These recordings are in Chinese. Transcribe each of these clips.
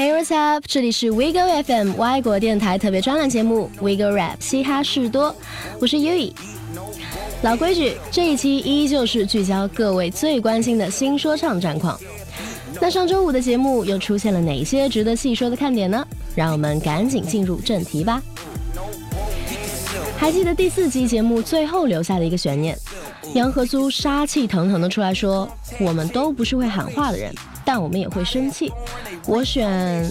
Hey what's up？这里是 wigo FM 外国电台特别专栏节目 wigo Rap 嘻哈事多，我是 Yui。老规矩，这一期依旧是聚焦各位最关心的新说唱战况。那上周五的节目又出现了哪些值得细说的看点呢？让我们赶紧进入正题吧。还记得第四集节目最后留下的一个悬念，杨和苏杀气腾腾的出来说：“我们都不是会喊话的人，但我们也会生气。”我选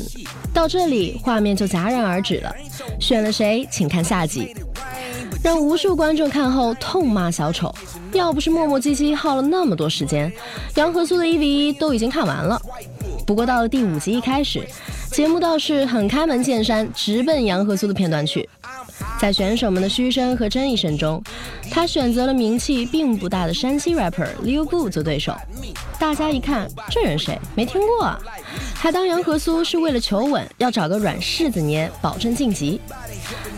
到这里，画面就戛然而止了。选了谁，请看下集。让无数观众看后痛骂小丑，要不是磨磨唧唧耗了那么多时间，杨和苏的一 v 一都已经看完了。不过到了第五集一开始，节目倒是很开门见山，直奔杨和苏的片段去。在选手们的嘘声和争议声中，他选择了名气并不大的山西 rapper Liu Bu 做对手。大家一看，这人谁？没听过啊？还当杨和苏是为了求稳，要找个软柿子捏，保证晋级。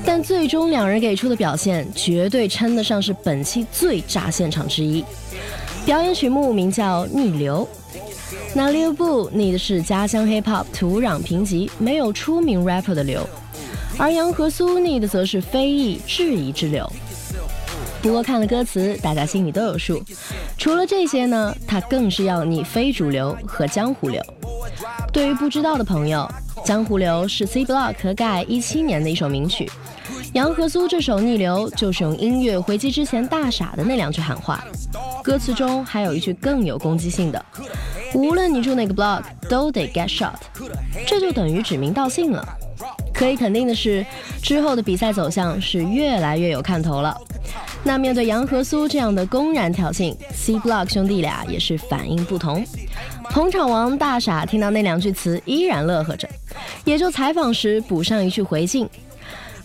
但最终两人给出的表现，绝对称得上是本期最炸现场之一。表演曲目名叫《逆流》，那 Liu Bu 逆的是家乡 hip hop 土壤贫瘠、没有出名 rapper 的流。而杨和苏逆的则是非议、质疑之流。不过看了歌词，大家心里都有数。除了这些呢，他更是要逆非主流和江湖流。对于不知道的朋友，《江湖流》是 C Block 和盖一七年的一首名曲。杨和苏这首《逆流》就是用音乐回击之前大傻的那两句喊话。歌词中还有一句更有攻击性的：“无论你住哪个 block，都得 get shot。”这就等于指名道姓了。可以肯定的是，之后的比赛走向是越来越有看头了。那面对杨和苏这样的公然挑衅，C Block 兄弟俩也是反应不同。捧场王大傻听到那两句词依然乐呵着，也就采访时补上一句回敬。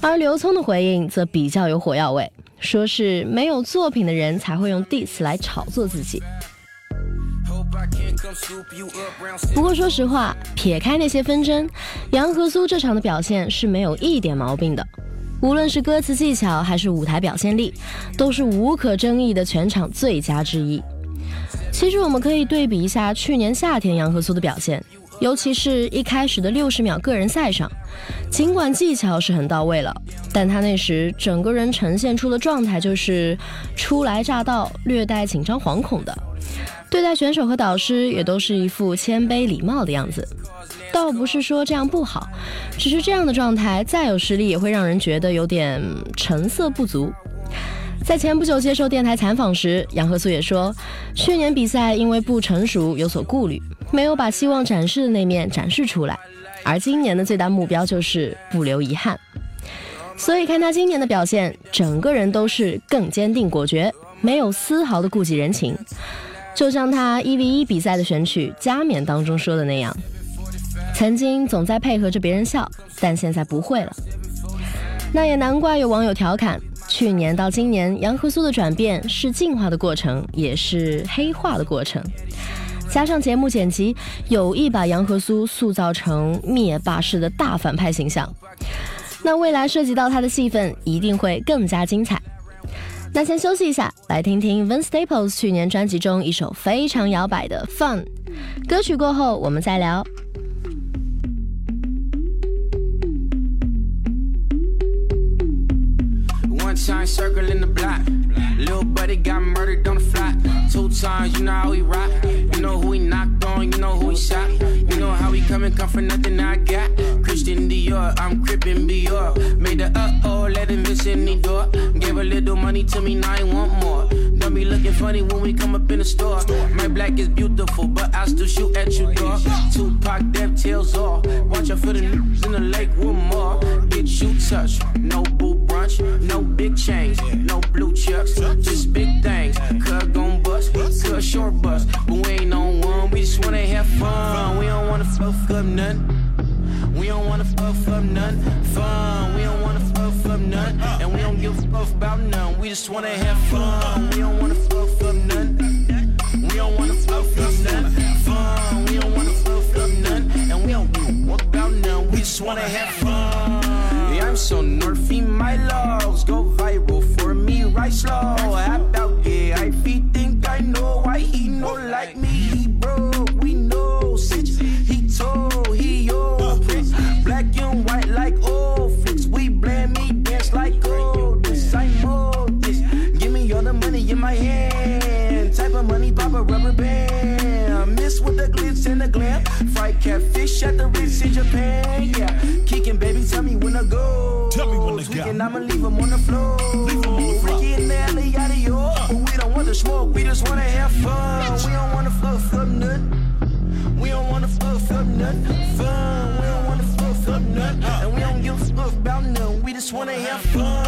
而刘聪的回应则比较有火药味，说是没有作品的人才会用 diss 来炒作自己。不过说实话，撇开那些纷争，杨和苏这场的表现是没有一点毛病的。无论是歌词技巧还是舞台表现力，都是无可争议的全场最佳之一。其实我们可以对比一下去年夏天杨和苏的表现，尤其是一开始的六十秒个人赛上，尽管技巧是很到位了，但他那时整个人呈现出的状态就是初来乍到、略带紧张惶恐的。对待选手和导师也都是一副谦卑礼貌的样子，倒不是说这样不好，只是这样的状态再有实力也会让人觉得有点成色不足。在前不久接受电台采访时，杨和苏也说，去年比赛因为不成熟有所顾虑，没有把希望展示的那面展示出来，而今年的最大目标就是不留遗憾。所以看他今年的表现，整个人都是更坚定果决，没有丝毫的顾忌人情。就像他一 v 一比赛的选曲《加冕》当中说的那样，曾经总在配合着别人笑，但现在不会了。那也难怪有网友调侃：去年到今年，杨和苏的转变是进化的过程，也是黑化的过程。加上节目剪辑，有意把杨和苏塑造成灭霸式的大反派形象。那未来涉及到他的戏份，一定会更加精彩。那先休息一下，来听听 Vin Staples 去年专辑中一首非常摇摆的《Fun》歌曲。过后我们再聊。time circling the block. Little buddy got murdered on the fly. Two times, you know how we rock. You know who we knocked on, you know who we shot. You know how we coming, come for nothing I got. Christian Dior, I'm crippin' Dior. Made the uh oh, let him miss any door. Gave a little money to me, now I want more. Don't be looking funny when we come up in the store. My black is beautiful, but I still shoot at you, dog. Tupac, death tails off. Watch out for the news in the lake with more. Get you touched, no boo brunch, no big chains, no blue chucks, just big things. Bust, cut short bust, but we ain't on one. We just wanna have fun. We don't wanna fuck up nothing. We don't wanna fuck up nothing. Fun. We don't wanna fuck up nothing, and we don't give a fuck about none. We just wanna have fun. We don't wanna fuck up nothing. We don't wanna fuck up nothing. Fun. We don't wanna fuck up nothing, and we don't give a fuck about none. We just wanna have fun. Yeah, I'm so nerfy, my loves the glam. Fried catfish at the Ritz in Japan. Yeah, kicking, baby, tell me when to go. Tell me when to go. Tweaking, I'ma leave 'em on the floor. Leave on the floor. Ricky and Natalie out of York. But we don't want to smoke, we just wanna have fun. We don't wanna fuck, fuck nothing. We don't wanna fuck, fuck nothing. Fun. We don't wanna fuck, fuck nothing. Uh. And we don't give a fuck about nothing. We just wanna have fun.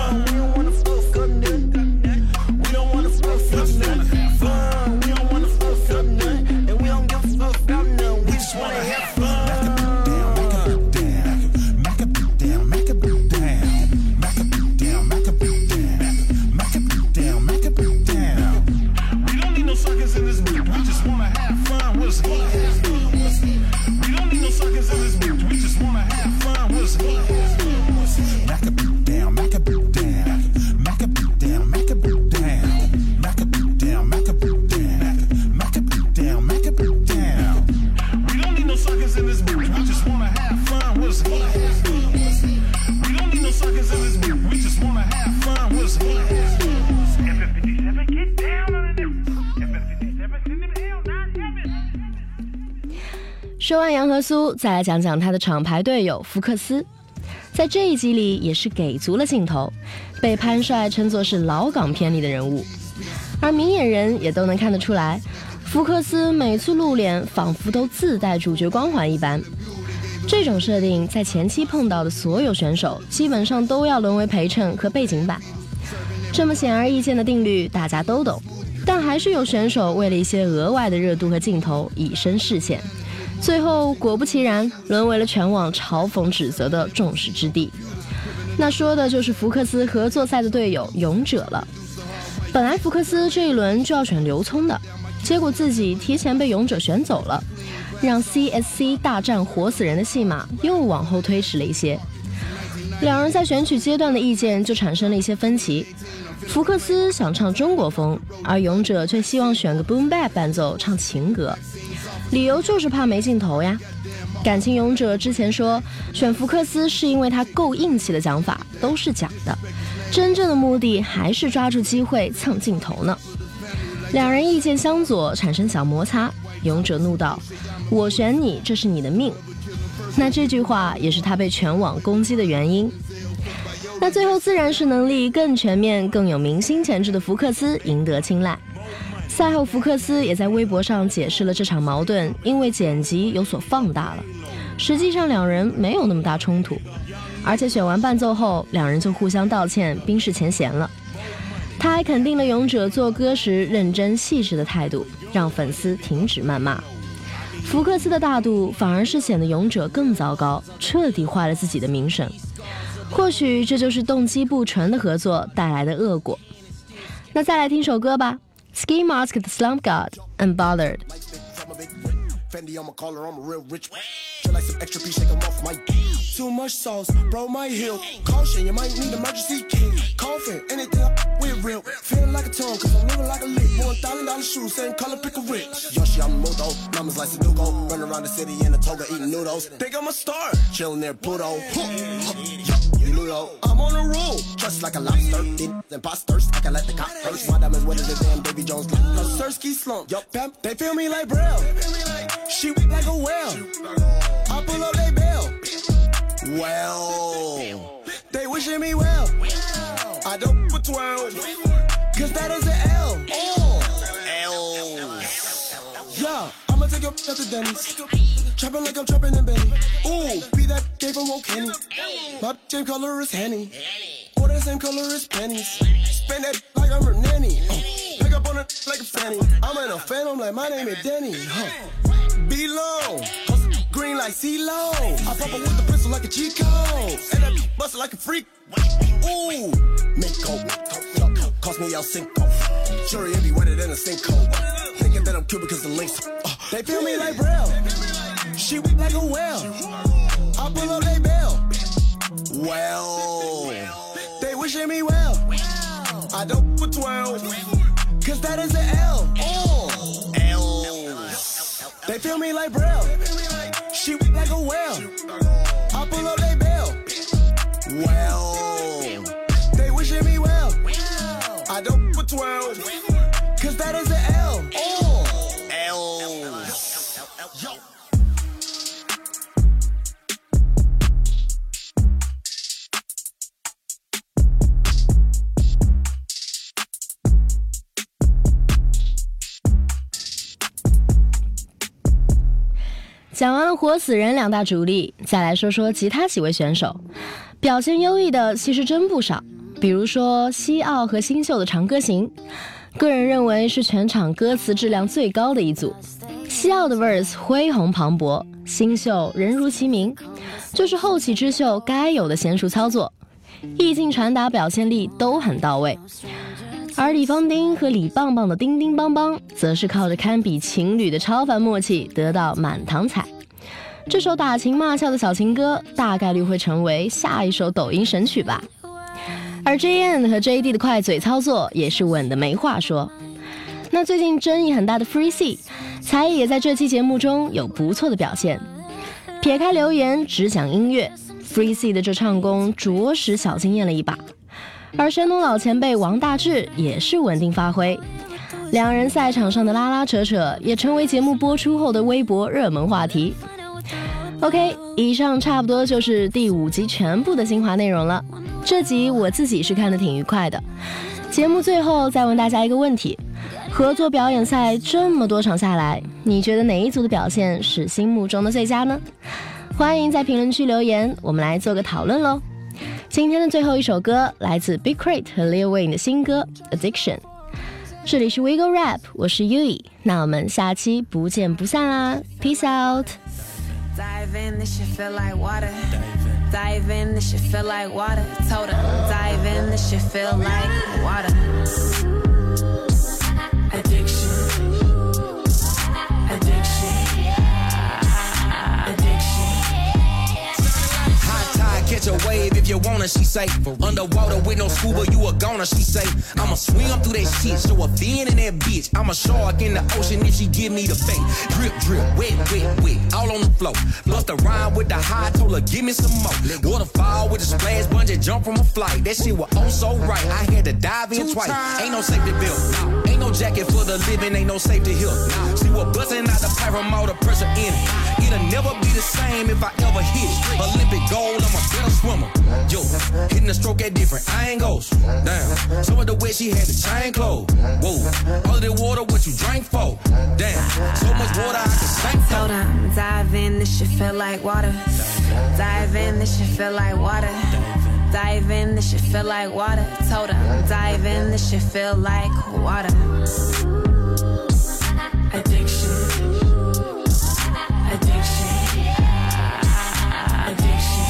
苏，再来讲讲他的厂牌队友福克斯。在这一集里也是给足了镜头，被潘帅称作是老港片里的人物，而明眼人也都能看得出来，福克斯每次露脸仿佛都自带主角光环一般。这种设定在前期碰到的所有选手，基本上都要沦为陪衬和背景板。这么显而易见的定律，大家都懂，但还是有选手为了一些额外的热度和镜头，以身试险。最后果不其然，沦为了全网嘲讽指责的众矢之的。那说的就是福克斯合作赛的队友勇者了。本来福克斯这一轮就要选刘聪的，结果自己提前被勇者选走了，让 CSC 大战活死人的戏码又往后推迟了一些。两人在选曲阶段的意见就产生了一些分歧。福克斯想唱中国风，而勇者却希望选个 boom bap 伴奏唱情歌，理由就是怕没镜头呀。感情勇者之前说选福克斯是因为他够硬气的讲法都是假的，真正的目的还是抓住机会蹭镜头呢。两人意见相左，产生小摩擦。勇者怒道：“我选你，这是你的命。”那这句话也是他被全网攻击的原因。那最后自然是能力更全面、更有明星潜质的福克斯赢得青睐。赛后，福克斯也在微博上解释了这场矛盾因为剪辑有所放大了，实际上两人没有那么大冲突。而且选完伴奏后，两人就互相道歉，冰释前嫌了。他还肯定了勇者做歌时认真细致的态度，让粉丝停止谩骂。福克斯的大度反而是显得勇者更糟糕，彻底坏了自己的名声。或许这就是动机不纯的合作带来的恶果。那再来听首歌吧，Ski Mask 的 Slump God Unbothered。Fendi on my collar, I'm a real rich. Feel like some extra piece, shake 'em off my Too much sauce, bro, my heel. Caution, you might need emergency kit. Anything real. Feeling like a tongue, cause I'm living like a lick. One thousand dollar shoes, same color, pick a rich. Yoshi, I'm Mudo, numbers like Sudoku. Run around the city in a toga, eating noodles. Think I'm a star, chilling near Pluto. Ludo. I'm on a roll, just like a lobster. Then imposters, I can let the cop first. My diamonds wetter than damn Davy Jones. A Sersky slump, yup, bam, they feel me like Braille. She whip like a whale. I pull up they bail. Well, they wishing me well. I don't put 12. Cause that is an L. L. Yeah, I'ma take your the Denny's. Trapping like I'm trapping in Benny. Ooh, be that from Old Kenny. My same color is Henny. Or the same color as pennies. Spend that like I'm her nanny. Uh, pick up on it like a fanny. I'm in a phantom like my name is Danny. Huh. Below. Green like CeeLo. I pop up with the pistol like a Chico. And I bust like a freak. Ooh. Mako. Cost me El Cinco. Jury, it be wetter than a sinkhole. Thinking that I'm cute because the links. Uh, they feel me like Braille. She whip like a whale. I pull up they bail. Well, they wishing me well. I don't put 12. Cause that is an L. L. They feel me like Braille. 讲完了活死人两大主力，再来说说其他几位选手，表现优异的其实真不少。比如说西奥和新秀的《长歌行》，个人认为是全场歌词质量最高的一组。西奥的 verse 恢宏磅礴，新秀人如其名，就是后起之秀该有的娴熟操作，意境传达、表现力都很到位。而李方丁和李棒棒的叮叮邦邦，则是靠着堪比情侣的超凡默契得到满堂彩。这首打情骂俏的小情歌，大概率会成为下一首抖音神曲吧。而 JN 和 JD 的快嘴操作也是稳的没话说。那最近争议很大的 Free C，才艺也在这期节目中有不错的表现。撇开留言，只讲音乐，Free C 的这唱功着实小惊艳了一把。而山东老前辈王大治也是稳定发挥，两人赛场上的拉拉扯扯也成为节目播出后的微博热门话题。OK，以上差不多就是第五集全部的精华内容了。这集我自己是看的挺愉快的。节目最后再问大家一个问题：合作表演赛这么多场下来，你觉得哪一组的表现是心目中的最佳呢？欢迎在评论区留言，我们来做个讨论喽。今天的最后一首歌来自 Big Crate 和 Lil Wayne 的新歌《Addiction》。这里是 Wiggle Rap，我是 Yui，那我们下期不见不散啦，Peace out。 Dive in, this shit feel like water. Dive in, this shit feel like water. Told her, dive in, this shit feel like water. Catch a wave if you wanna, she say. Underwater with no scuba, you a goner, she say. I'ma swim through that shit, show a fin in that bitch. I'm a shark in the ocean if she give me the bait. Drip, drip, wet, wet, wet, all on the floor. Bust a rhyme with the high, told her give me some more. Waterfall with a splash, bungee jump from a flight. That shit was oh so right, I had to dive in twice. Ain't no safety belt, no jacket for the living, ain't no safety here. See what busting out the all the pressure in it. It'll never be the same if I ever hit it. Olympic gold, I'm a better swimmer. Yo, hitting the stroke at different angles. Damn, some of the way she had the chain closed. Whoa, all of the water, what you drank for? Damn, so much water I can sink for. Told her, dive in, this shit feel like water. Dive in, this shit feel like water. Dive in, this shit feel like water. Told her, dive in, this shit feel like water. Addiction. Addiction. Addiction.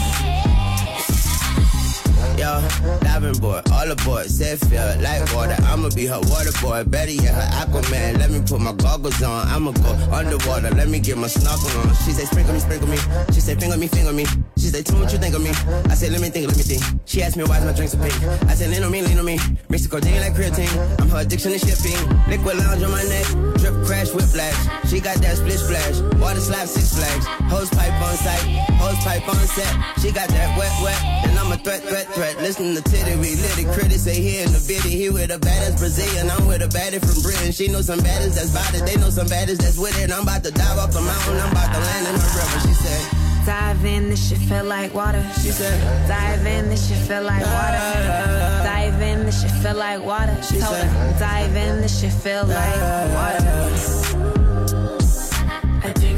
Yo, diving board, all aboard, said feel like water. I'ma be her water boy, better yet her Aquaman. Let me put my goggles on, I'ma go underwater. Let me get my snorkel on. She say sprinkle me, sprinkle me. She say finger me, finger me. She say tell me what you think of me. I said let me think, let me think. She asked me why's my drinks so pink. I said lean on me, lean on me. The codeine like creatine. I'm her addiction to shipping. Liquid lounge on my neck, drip crash whiplash. She got that split splash, water slap six flags. Hose pipe on sight, hose pipe on set. She got that wet wet, and I'm a threat threat threat. Listen to Titty, we lit it. Critics say he in the bitty. He with a baddest Brazilian. I'm with a baddie from Britain. She know some baddies that's it. They know some baddies that's with it. I'm about to dive off the mountain. I'm about to land in my river. She said. Dive in, this shit feel like water. She said. Dive in, this shit feel like water. Dive in, this shit feel like water. She Told said- her, dive in, this shit feel like water. Addiction. Addiction.